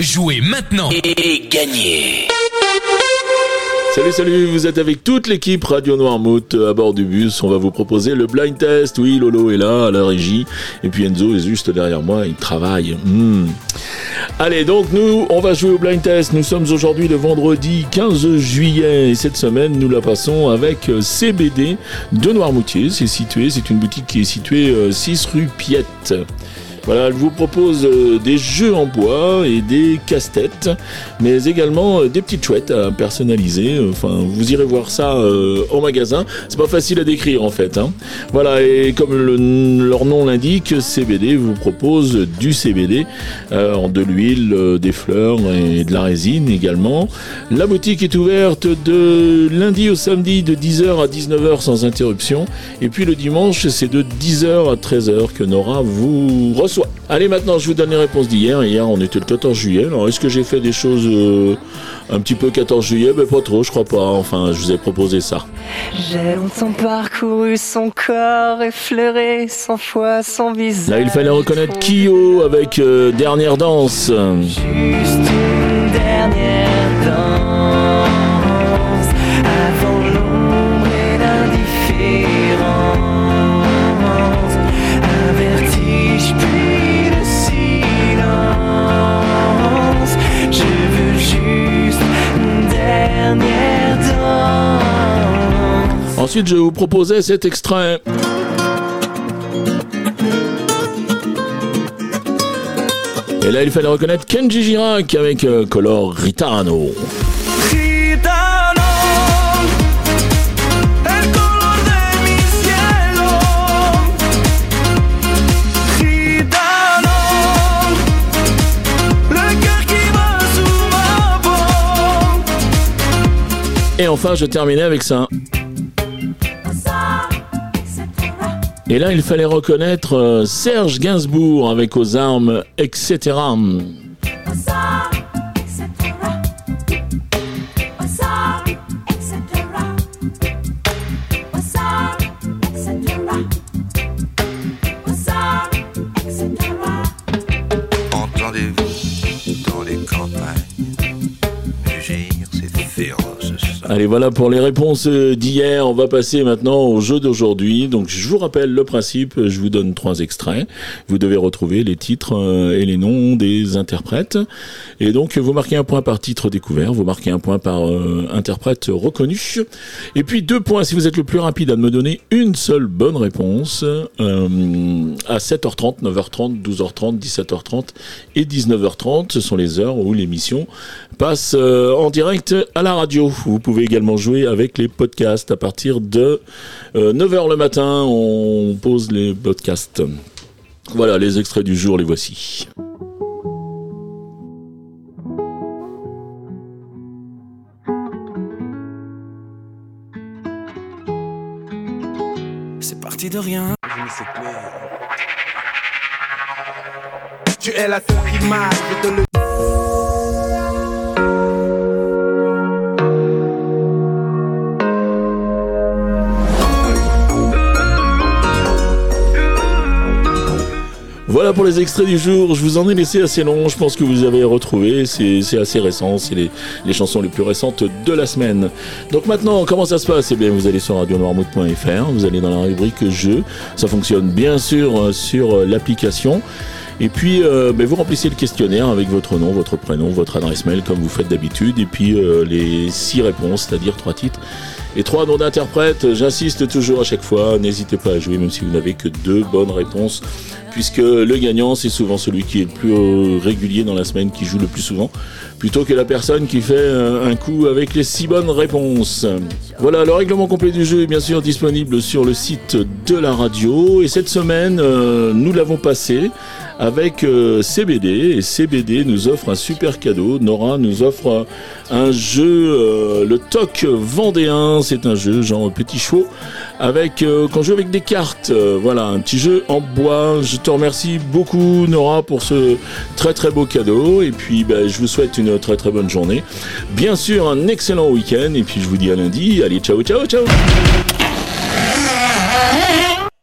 Jouez maintenant et gagnez Salut, salut, vous êtes avec toute l'équipe Radio Noirmouth à bord du bus. On va vous proposer le blind test. Oui, Lolo est là à la régie. Et puis Enzo est juste derrière moi, il travaille. Hmm. Allez, donc nous, on va jouer au blind test. Nous sommes aujourd'hui le vendredi 15 juillet. Et cette semaine, nous la passons avec CBD de Noirmoutier. C'est situé, c'est une boutique qui est située 6 euh, rue Piette. Voilà, elle vous propose euh, des jeux en bois et des casse-têtes, mais également euh, des petites chouettes à personnaliser. Enfin, vous irez voir ça euh, au magasin. C'est pas facile à décrire en fait. Hein. Voilà, et comme leur nom l'indique, CBD vous propose du CBD, de l'huile, des fleurs et de la résine également. La boutique est ouverte de lundi au samedi de 10h à 19h sans interruption. Et puis le dimanche, c'est de 10h à 13h que Nora vous reçoit Allez, maintenant, je vous donne les réponses d'hier. Hier, on était le 14 juillet. Alors, est-ce que j'ai fait des choses euh, un petit peu 14 juillet? Ben, pas trop, je crois pas. Enfin, je vous ai proposé ça. J'ai longtemps parcouru son corps, effleuré son fois son visage. Là, il fallait reconnaître Kyo avec euh, Dernière Danse. Juste une dernière Ensuite, je vous proposais cet extrait. Et là, il fallait reconnaître Kenji Girac avec euh, Color Ritano. Et enfin, je terminais avec ça. Et là, il fallait reconnaître euh, Serge Gainsbourg avec aux armes, etc. Allez, voilà pour les réponses d'hier. On va passer maintenant au jeu d'aujourd'hui. Donc, je vous rappelle le principe. Je vous donne trois extraits. Vous devez retrouver les titres euh, et les noms des interprètes. Et donc, vous marquez un point par titre découvert. Vous marquez un point par euh, interprète reconnu. Et puis, deux points si vous êtes le plus rapide à me donner une seule bonne réponse euh, à 7h30, 9h30, 12h30, 17h30 et 19h30. Ce sont les heures où l'émission passe en direct à la radio. Vous pouvez également jouer avec les podcasts. À partir de 9h euh, le matin, on pose les podcasts. Voilà, les extraits du jour, les voici. C'est parti de rien. Tu es la seule image de le Voilà pour les extraits du jour. Je vous en ai laissé assez long. Je pense que vous avez retrouvé. C'est assez récent. C'est les, chansons les plus récentes de la semaine. Donc maintenant, comment ça se passe? Eh bien, vous allez sur radionoirmouth.fr. Vous allez dans la rubrique jeux. Ça fonctionne bien sûr euh, sur euh, l'application. Et puis, euh, ben, vous remplissez le questionnaire avec votre nom, votre prénom, votre adresse mail, comme vous faites d'habitude. Et puis, les six réponses, c'est-à-dire trois titres et trois noms d'interprètes. J'insiste toujours à chaque fois. N'hésitez pas à jouer, même si vous n'avez que deux bonnes réponses puisque le gagnant, c'est souvent celui qui est le plus euh, régulier dans la semaine, qui joue le plus souvent, plutôt que la personne qui fait euh, un coup avec les six bonnes réponses. Voilà, le règlement complet du jeu est bien sûr disponible sur le site de la radio, et cette semaine, euh, nous l'avons passé avec CBD, et CBD nous offre un super cadeau. Nora nous offre un jeu, le TOC vendéen, c'est un jeu genre petit chevaux avec euh, qu'on joue avec des cartes. Euh, voilà, un petit jeu en bois. Je te remercie beaucoup Nora pour ce très très beau cadeau et puis ben, je vous souhaite une très très bonne journée. Bien sûr, un excellent week-end et puis je vous dis à lundi. Allez, ciao ciao ciao.